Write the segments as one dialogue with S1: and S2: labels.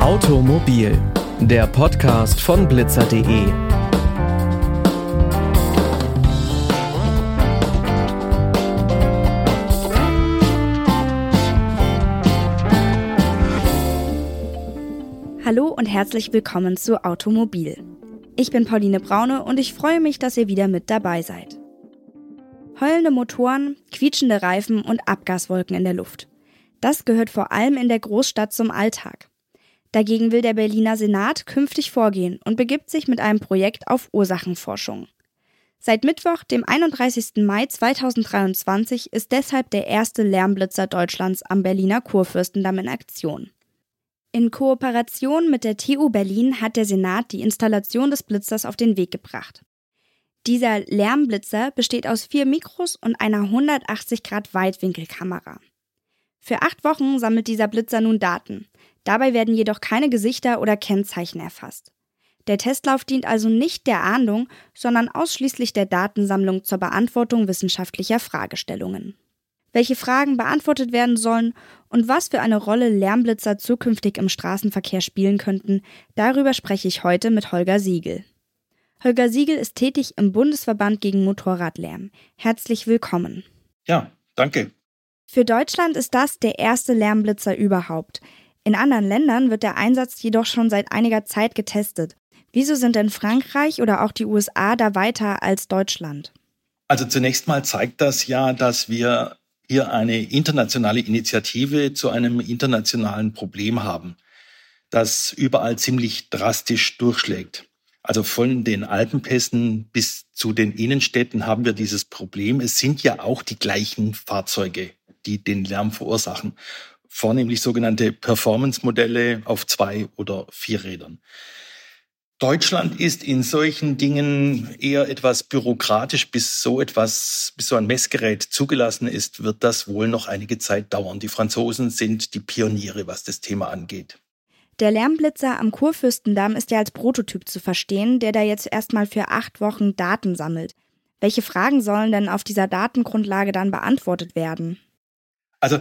S1: Automobil, der Podcast von blitzer.de.
S2: Hallo und herzlich willkommen zu Automobil. Ich bin Pauline Braune und ich freue mich, dass ihr wieder mit dabei seid. Heulende Motoren, quietschende Reifen und Abgaswolken in der Luft. Das gehört vor allem in der Großstadt zum Alltag. Dagegen will der Berliner Senat künftig vorgehen und begibt sich mit einem Projekt auf Ursachenforschung. Seit Mittwoch, dem 31. Mai 2023, ist deshalb der erste Lärmblitzer Deutschlands am Berliner Kurfürstendamm in Aktion. In Kooperation mit der TU Berlin hat der Senat die Installation des Blitzers auf den Weg gebracht. Dieser Lärmblitzer besteht aus vier Mikros und einer 180 Grad Weitwinkelkamera. Für acht Wochen sammelt dieser Blitzer nun Daten. Dabei werden jedoch keine Gesichter oder Kennzeichen erfasst. Der Testlauf dient also nicht der Ahndung, sondern ausschließlich der Datensammlung zur Beantwortung wissenschaftlicher Fragestellungen. Welche Fragen beantwortet werden sollen und was für eine Rolle Lärmblitzer zukünftig im Straßenverkehr spielen könnten, darüber spreche ich heute mit Holger Siegel. Holger Siegel ist tätig im Bundesverband gegen Motorradlärm. Herzlich willkommen.
S3: Ja, danke.
S2: Für Deutschland ist das der erste Lärmblitzer überhaupt. In anderen Ländern wird der Einsatz jedoch schon seit einiger Zeit getestet. Wieso sind denn Frankreich oder auch die USA da weiter als Deutschland?
S3: Also zunächst mal zeigt das ja, dass wir hier eine internationale Initiative zu einem internationalen Problem haben, das überall ziemlich drastisch durchschlägt. Also von den Alpenpässen bis zu den Innenstädten haben wir dieses Problem. Es sind ja auch die gleichen Fahrzeuge, die den Lärm verursachen. Vornehmlich sogenannte Performance-Modelle auf zwei oder vier Rädern. Deutschland ist in solchen Dingen eher etwas bürokratisch, bis so etwas, bis so ein Messgerät zugelassen ist, wird das wohl noch einige Zeit dauern. Die Franzosen sind die Pioniere, was das Thema angeht.
S2: Der Lärmblitzer am Kurfürstendamm ist ja als Prototyp zu verstehen, der da jetzt erstmal für acht Wochen Daten sammelt. Welche Fragen sollen denn auf dieser Datengrundlage dann beantwortet werden?
S3: Also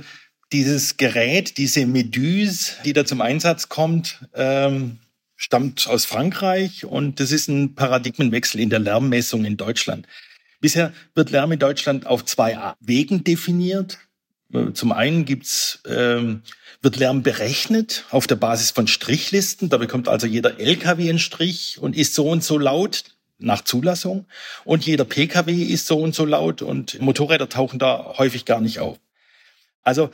S3: dieses Gerät, diese Meduse, die da zum Einsatz kommt, ähm, stammt aus Frankreich und das ist ein Paradigmenwechsel in der Lärmmessung in Deutschland. Bisher wird Lärm in Deutschland auf zwei Wegen definiert. Zum einen gibt's, ähm, wird Lärm berechnet auf der Basis von Strichlisten. Da bekommt also jeder LKW einen Strich und ist so und so laut nach Zulassung. Und jeder PKW ist so und so laut und Motorräder tauchen da häufig gar nicht auf. Also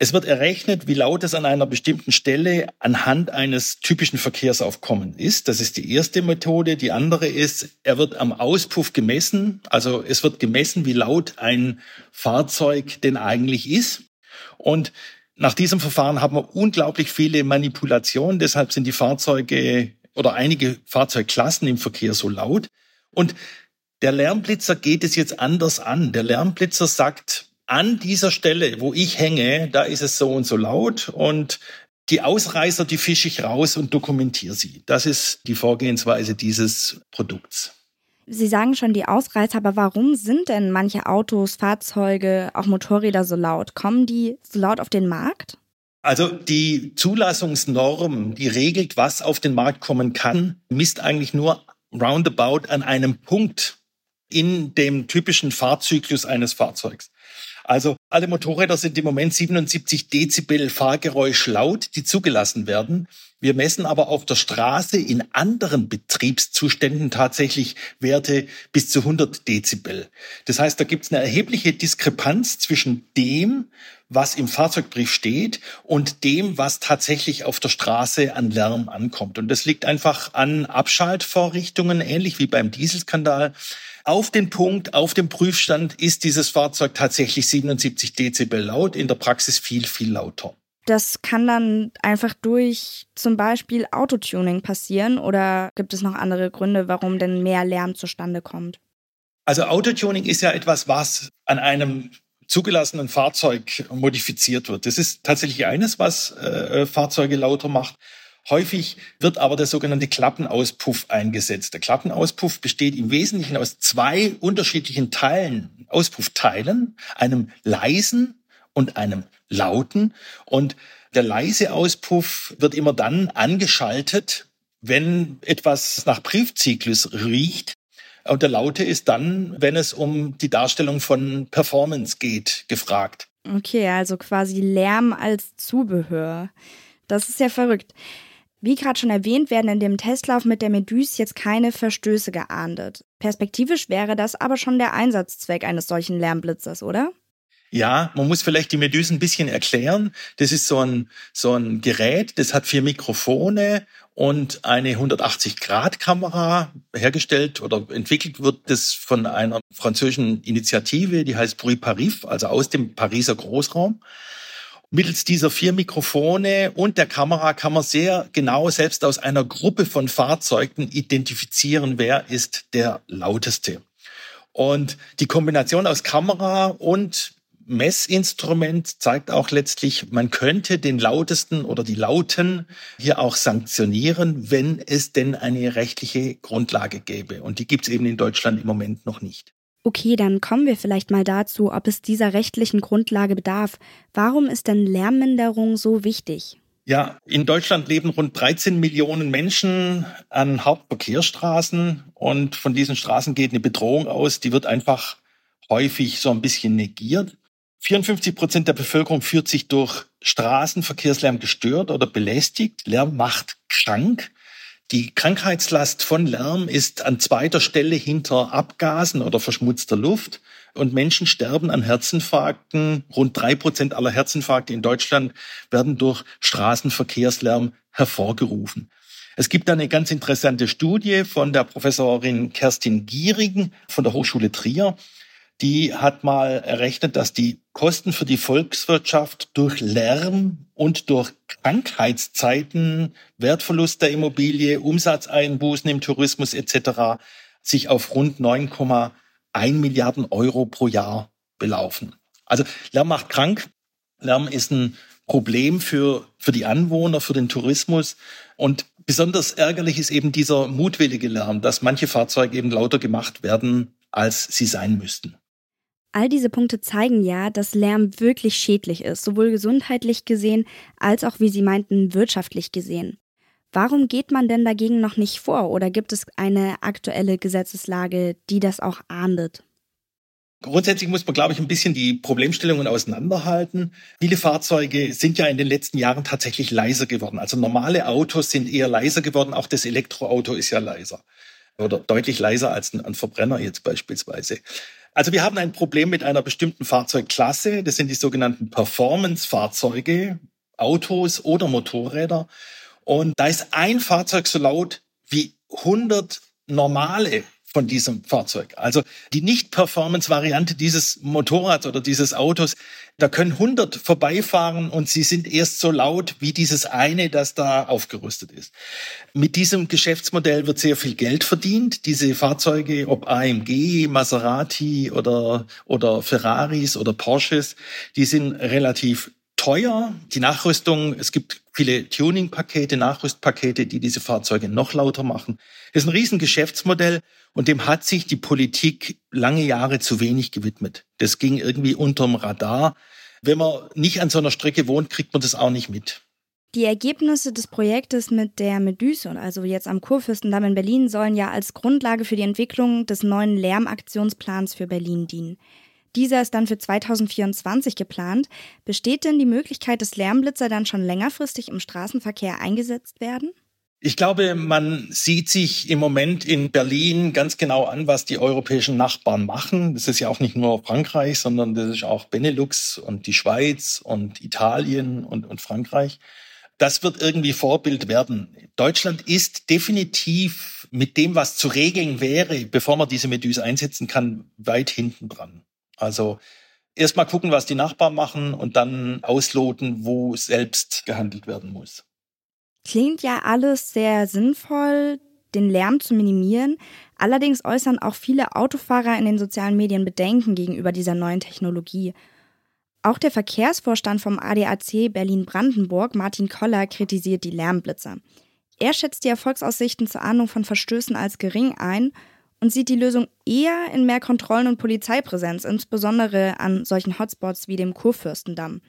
S3: es wird errechnet, wie laut es an einer bestimmten Stelle anhand eines typischen Verkehrsaufkommens ist. Das ist die erste Methode. Die andere ist, er wird am Auspuff gemessen. Also es wird gemessen, wie laut ein Fahrzeug denn eigentlich ist. Und nach diesem Verfahren haben wir unglaublich viele Manipulationen. Deshalb sind die Fahrzeuge oder einige Fahrzeugklassen im Verkehr so laut. Und der Lärmblitzer geht es jetzt anders an. Der Lärmblitzer sagt, an dieser Stelle, wo ich hänge, da ist es so und so laut und die Ausreißer, die fische ich raus und dokumentiere sie. Das ist die Vorgehensweise dieses Produkts.
S2: Sie sagen schon die Ausreißer, aber warum sind denn manche Autos, Fahrzeuge, auch Motorräder so laut? Kommen die so laut auf den Markt?
S3: Also die Zulassungsnorm, die regelt, was auf den Markt kommen kann, misst eigentlich nur roundabout an einem Punkt in dem typischen Fahrzyklus eines Fahrzeugs. Also alle Motorräder sind im Moment 77 Dezibel Fahrgeräusch laut, die zugelassen werden. Wir messen aber auf der Straße in anderen Betriebszuständen tatsächlich Werte bis zu 100 Dezibel. Das heißt, da gibt es eine erhebliche Diskrepanz zwischen dem, was im Fahrzeugbrief steht und dem, was tatsächlich auf der Straße an Lärm ankommt. Und das liegt einfach an Abschaltvorrichtungen, ähnlich wie beim Dieselskandal auf den Punkt, auf dem Prüfstand ist dieses Fahrzeug tatsächlich 77 Dezibel laut, in der Praxis viel, viel lauter.
S2: Das kann dann einfach durch zum Beispiel Autotuning passieren oder gibt es noch andere Gründe, warum denn mehr Lärm zustande kommt?
S3: Also Autotuning ist ja etwas, was an einem zugelassenen Fahrzeug modifiziert wird. Das ist tatsächlich eines, was äh, Fahrzeuge lauter macht. Häufig wird aber der sogenannte Klappenauspuff eingesetzt. Der Klappenauspuff besteht im Wesentlichen aus zwei unterschiedlichen Teilen, Auspuffteilen, einem leisen und einem lauten. Und der leise Auspuff wird immer dann angeschaltet, wenn etwas nach Briefzyklus riecht. Und der laute ist dann, wenn es um die Darstellung von Performance geht, gefragt.
S2: Okay, also quasi Lärm als Zubehör. Das ist ja verrückt. Wie gerade schon erwähnt, werden in dem Testlauf mit der Medus jetzt keine Verstöße geahndet. Perspektivisch wäre das aber schon der Einsatzzweck eines solchen Lärmblitzers, oder?
S3: Ja, man muss vielleicht die Meduse ein bisschen erklären. Das ist so ein, so ein Gerät, das hat vier Mikrofone und eine 180-Grad-Kamera hergestellt oder entwickelt wird das von einer französischen Initiative, die heißt Bruit Paris, also aus dem Pariser Großraum. Mittels dieser vier Mikrofone und der Kamera kann man sehr genau selbst aus einer Gruppe von Fahrzeugen identifizieren, wer ist der lauteste. Und die Kombination aus Kamera und Messinstrument zeigt auch letztlich, man könnte den lautesten oder die Lauten hier auch sanktionieren, wenn es denn eine rechtliche Grundlage gäbe. Und die gibt es eben in Deutschland im Moment noch nicht.
S2: Okay, dann kommen wir vielleicht mal dazu, ob es dieser rechtlichen Grundlage bedarf. Warum ist denn Lärmminderung so wichtig?
S3: Ja, in Deutschland leben rund 13 Millionen Menschen an Hauptverkehrsstraßen und von diesen Straßen geht eine Bedrohung aus, die wird einfach häufig so ein bisschen negiert. 54 Prozent der Bevölkerung fühlt sich durch Straßenverkehrslärm gestört oder belästigt. Lärm macht krank. Die Krankheitslast von Lärm ist an zweiter Stelle hinter Abgasen oder verschmutzter Luft. Und Menschen sterben an Herzinfarkten. Rund drei Prozent aller Herzinfarkte in Deutschland werden durch Straßenverkehrslärm hervorgerufen. Es gibt eine ganz interessante Studie von der Professorin Kerstin Gierigen von der Hochschule Trier die hat mal errechnet, dass die Kosten für die Volkswirtschaft durch Lärm und durch Krankheitszeiten, Wertverlust der Immobilie, Umsatzeinbußen im Tourismus etc. sich auf rund 9,1 Milliarden Euro pro Jahr belaufen. Also Lärm macht krank. Lärm ist ein Problem für, für die Anwohner, für den Tourismus. Und besonders ärgerlich ist eben dieser mutwillige Lärm, dass manche Fahrzeuge eben lauter gemacht werden, als sie sein müssten.
S2: All diese Punkte zeigen ja, dass Lärm wirklich schädlich ist, sowohl gesundheitlich gesehen als auch, wie Sie meinten, wirtschaftlich gesehen. Warum geht man denn dagegen noch nicht vor oder gibt es eine aktuelle Gesetzeslage, die das auch ahndet?
S3: Grundsätzlich muss man, glaube ich, ein bisschen die Problemstellungen auseinanderhalten. Viele Fahrzeuge sind ja in den letzten Jahren tatsächlich leiser geworden. Also normale Autos sind eher leiser geworden. Auch das Elektroauto ist ja leiser oder deutlich leiser als ein Verbrenner jetzt beispielsweise. Also wir haben ein Problem mit einer bestimmten Fahrzeugklasse. Das sind die sogenannten Performance-Fahrzeuge, Autos oder Motorräder. Und da ist ein Fahrzeug so laut wie 100 normale von diesem Fahrzeug. Also die Nicht-Performance-Variante dieses Motorrads oder dieses Autos, da können 100 vorbeifahren und sie sind erst so laut wie dieses eine, das da aufgerüstet ist. Mit diesem Geschäftsmodell wird sehr viel Geld verdient. Diese Fahrzeuge, ob AMG, Maserati oder, oder Ferraris oder Porsches, die sind relativ teuer. Die Nachrüstung, es gibt viele Tuning-Pakete, Nachrüstpakete, die diese Fahrzeuge noch lauter machen. Das ist ein Riesengeschäftsmodell und dem hat sich die Politik lange Jahre zu wenig gewidmet. Das ging irgendwie unterm Radar. Wenn man nicht an so einer Strecke wohnt, kriegt man das auch nicht mit.
S2: Die Ergebnisse des Projektes mit der Medusa, also jetzt am Kurfürstendamm in Berlin, sollen ja als Grundlage für die Entwicklung des neuen Lärmaktionsplans für Berlin dienen. Dieser ist dann für 2024 geplant. Besteht denn die Möglichkeit, dass Lärmblitzer dann schon längerfristig im Straßenverkehr eingesetzt werden?
S3: Ich glaube, man sieht sich im Moment in Berlin ganz genau an, was die europäischen Nachbarn machen. Das ist ja auch nicht nur Frankreich, sondern das ist auch Benelux und die Schweiz und Italien und, und Frankreich. Das wird irgendwie Vorbild werden. Deutschland ist definitiv mit dem, was zu regeln wäre, bevor man diese Meduse einsetzen kann, weit hinten dran. Also erstmal gucken, was die Nachbarn machen und dann ausloten, wo selbst gehandelt werden muss.
S2: Klingt ja alles sehr sinnvoll, den Lärm zu minimieren. Allerdings äußern auch viele Autofahrer in den sozialen Medien Bedenken gegenüber dieser neuen Technologie. Auch der Verkehrsvorstand vom ADAC Berlin-Brandenburg, Martin Koller, kritisiert die Lärmblitzer. Er schätzt die Erfolgsaussichten zur Ahndung von Verstößen als gering ein und sieht die Lösung eher in mehr Kontrollen und Polizeipräsenz, insbesondere an solchen Hotspots wie dem Kurfürstendamm.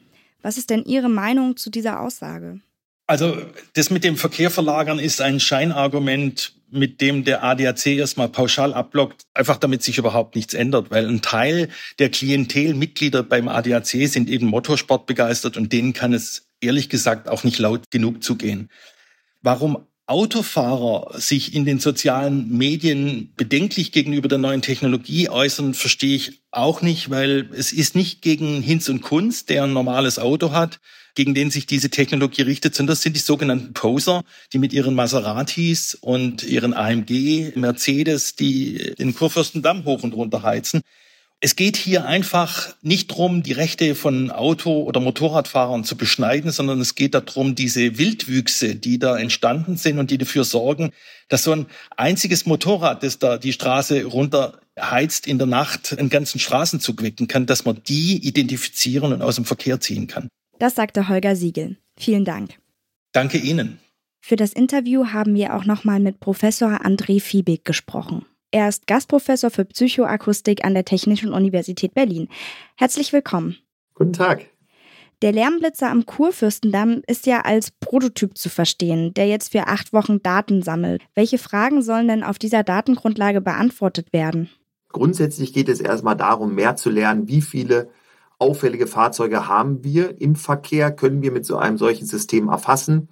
S2: Was ist denn Ihre Meinung zu dieser Aussage?
S3: Also das mit dem Verkehr verlagern ist ein Scheinargument, mit dem der ADAC erstmal pauschal abblockt, einfach damit sich überhaupt nichts ändert, weil ein Teil der Klientelmitglieder beim ADAC sind eben Motorsport begeistert und denen kann es ehrlich gesagt auch nicht laut genug zugehen. Warum Autofahrer sich in den sozialen Medien bedenklich gegenüber der neuen Technologie äußern, verstehe ich auch nicht, weil es ist nicht gegen Hinz und Kunz, der ein normales Auto hat, gegen den sich diese Technologie richtet, sondern das sind die sogenannten Poser, die mit ihren Maseratis und ihren AMG, Mercedes, die den Kurfürstendamm hoch und runter heizen. Es geht hier einfach nicht drum, die Rechte von Auto- oder Motorradfahrern zu beschneiden, sondern es geht darum, diese Wildwüchse, die da entstanden sind und die dafür sorgen, dass so ein einziges Motorrad, das da die Straße runterheizt in der Nacht, einen ganzen Straßenzug wecken kann, dass man die identifizieren und aus dem Verkehr ziehen kann.
S2: Das sagte Holger Siegel. Vielen Dank.
S3: Danke Ihnen.
S2: Für das Interview haben wir auch nochmal mit Professor André Fiebig gesprochen. Er ist Gastprofessor für Psychoakustik an der Technischen Universität Berlin. Herzlich willkommen.
S4: Guten Tag.
S2: Der Lärmblitzer am Kurfürstendamm ist ja als Prototyp zu verstehen, der jetzt für acht Wochen Daten sammelt. Welche Fragen sollen denn auf dieser Datengrundlage beantwortet werden?
S4: Grundsätzlich geht es erstmal darum, mehr zu lernen, wie viele auffällige Fahrzeuge haben wir im Verkehr, können wir mit so einem solchen System erfassen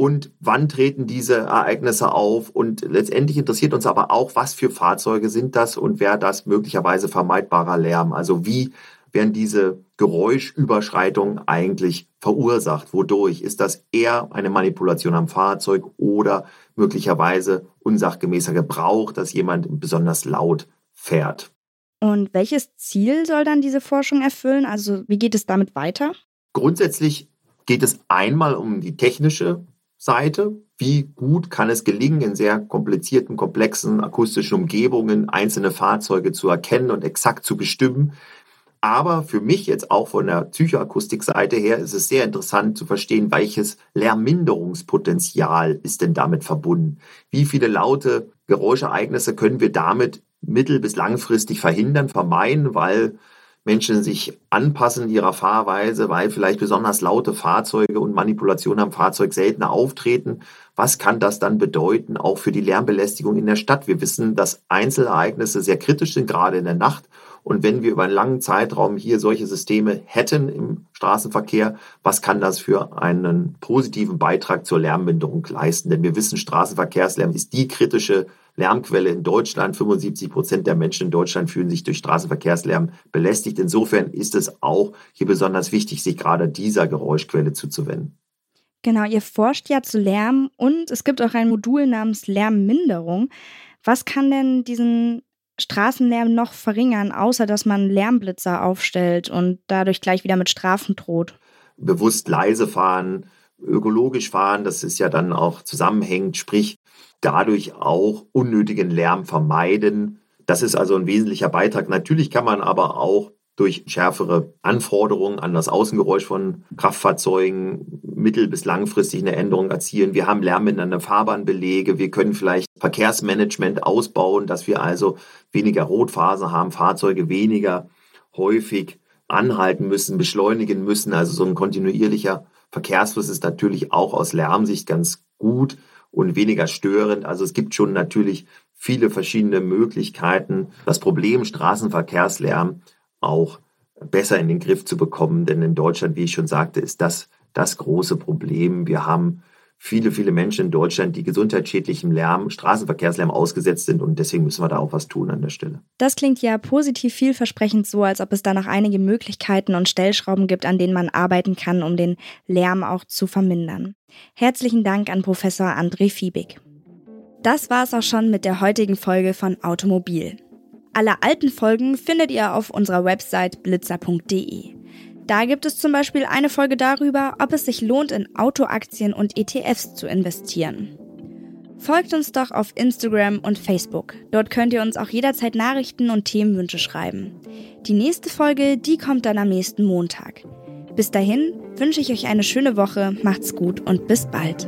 S4: und wann treten diese Ereignisse auf. Und letztendlich interessiert uns aber auch, was für Fahrzeuge sind das und wer das möglicherweise vermeidbarer Lärm. Also wie werden diese Geräuschüberschreitungen eigentlich verursacht? Wodurch? Ist das eher eine Manipulation am Fahrzeug oder möglicherweise unsachgemäßer Gebrauch, dass jemand besonders laut fährt?
S2: Und welches Ziel soll dann diese Forschung erfüllen? Also wie geht es damit weiter?
S4: Grundsätzlich geht es einmal um die technische Seite. Wie gut kann es gelingen, in sehr komplizierten, komplexen akustischen Umgebungen einzelne Fahrzeuge zu erkennen und exakt zu bestimmen? Aber für mich jetzt auch von der Psychoakustikseite her ist es sehr interessant zu verstehen, welches Lärmminderungspotenzial ist denn damit verbunden? Wie viele laute Geräuschereignisse können wir damit mittel- bis langfristig verhindern, vermeiden, weil Menschen sich anpassen ihrer Fahrweise, weil vielleicht besonders laute Fahrzeuge und Manipulationen am Fahrzeug seltener auftreten. Was kann das dann bedeuten, auch für die Lärmbelästigung in der Stadt? Wir wissen, dass Einzelereignisse sehr kritisch sind, gerade in der Nacht. Und wenn wir über einen langen Zeitraum hier solche Systeme hätten im Straßenverkehr, was kann das für einen positiven Beitrag zur Lärmminderung leisten? Denn wir wissen, Straßenverkehrslärm ist die kritische Lärmquelle in Deutschland. 75 Prozent der Menschen in Deutschland fühlen sich durch Straßenverkehrslärm belästigt. Insofern ist es auch hier besonders wichtig, sich gerade dieser Geräuschquelle zuzuwenden.
S2: Genau, ihr forscht ja zu Lärm und es gibt auch ein Modul namens Lärmminderung. Was kann denn diesen Straßenlärm noch verringern, außer dass man Lärmblitzer aufstellt und dadurch gleich wieder mit Strafen droht?
S4: Bewusst leise fahren, ökologisch fahren, das ist ja dann auch zusammenhängend, sprich dadurch auch unnötigen Lärm vermeiden. Das ist also ein wesentlicher Beitrag. Natürlich kann man aber auch durch schärfere Anforderungen an das Außengeräusch von Kraftfahrzeugen mittel- bis langfristig eine Änderung erzielen. Wir haben lärmindernde Fahrbahnbelege. Wir können vielleicht Verkehrsmanagement ausbauen, dass wir also weniger Rotphase haben, Fahrzeuge weniger häufig anhalten müssen, beschleunigen müssen. Also so ein kontinuierlicher Verkehrsfluss ist natürlich auch aus Lärmsicht ganz gut und weniger störend. Also es gibt schon natürlich viele verschiedene Möglichkeiten, das Problem Straßenverkehrslärm auch besser in den Griff zu bekommen. Denn in Deutschland, wie ich schon sagte, ist das das große Problem. Wir haben viele, viele Menschen in Deutschland, die gesundheitsschädlichem Lärm, Straßenverkehrslärm ausgesetzt sind und deswegen müssen wir da auch was tun an der Stelle.
S2: Das klingt ja positiv vielversprechend so, als ob es da noch einige Möglichkeiten und Stellschrauben gibt, an denen man arbeiten kann, um den Lärm auch zu vermindern. Herzlichen Dank an Professor André Fiebig. Das war es auch schon mit der heutigen Folge von Automobil. Alle alten Folgen findet ihr auf unserer Website blitzer.de. Da gibt es zum Beispiel eine Folge darüber, ob es sich lohnt, in Autoaktien und ETFs zu investieren. Folgt uns doch auf Instagram und Facebook. Dort könnt ihr uns auch jederzeit Nachrichten und Themenwünsche schreiben. Die nächste Folge, die kommt dann am nächsten Montag. Bis dahin wünsche ich euch eine schöne Woche, macht's gut und bis bald.